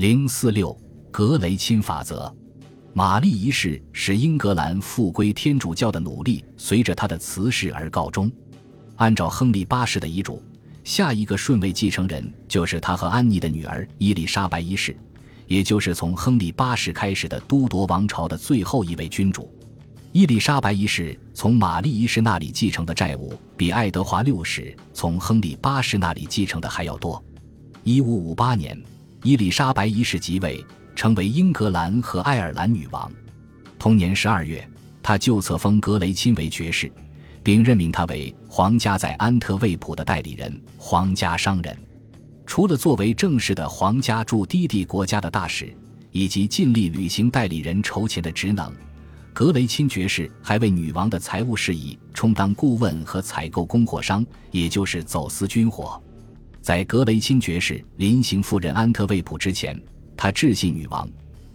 零四六格雷钦法则，玛丽一世使英格兰复归天主教的努力随着他的辞世而告终。按照亨利八世的遗嘱，下一个顺位继承人就是他和安妮的女儿伊丽莎白一世，也就是从亨利八世开始的都铎王朝的最后一位君主。伊丽莎白一世从玛丽一世那里继承的债务，比爱德华六世从亨利八世那里继承的还要多。一五五八年。伊丽莎白一世即位，成为英格兰和爱尔兰女王。同年十二月，她就册封格雷钦为爵士，并任命他为皇家在安特卫普的代理人、皇家商人。除了作为正式的皇家驻低地国家的大使，以及尽力履行代理人筹钱的职能，格雷钦爵士还为女王的财务事宜充当顾问和采购供货商，也就是走私军火。在格雷钦爵士临行赴任安特卫普之前，他致信女王，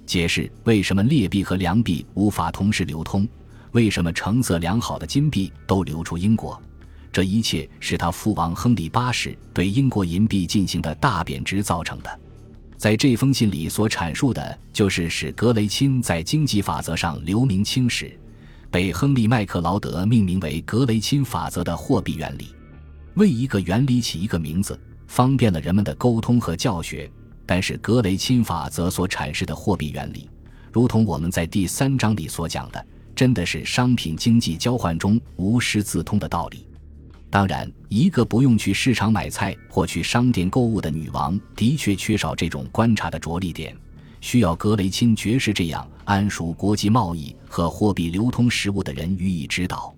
解释为什么劣币和良币无法同时流通，为什么成色良好的金币都流出英国。这一切是他父王亨利八世对英国银币进行的大贬值造成的。在这封信里所阐述的就是使格雷钦在经济法则上留名青史，被亨利麦克劳德命名为格雷钦法则的货币原理。为一个原理起一个名字。方便了人们的沟通和教学，但是格雷钦法则所阐释的货币原理，如同我们在第三章里所讲的，真的是商品经济交换中无师自通的道理。当然，一个不用去市场买菜或去商店购物的女王，的确缺少这种观察的着力点，需要格雷钦爵士这样谙熟国际贸易和货币流通实务的人予以指导。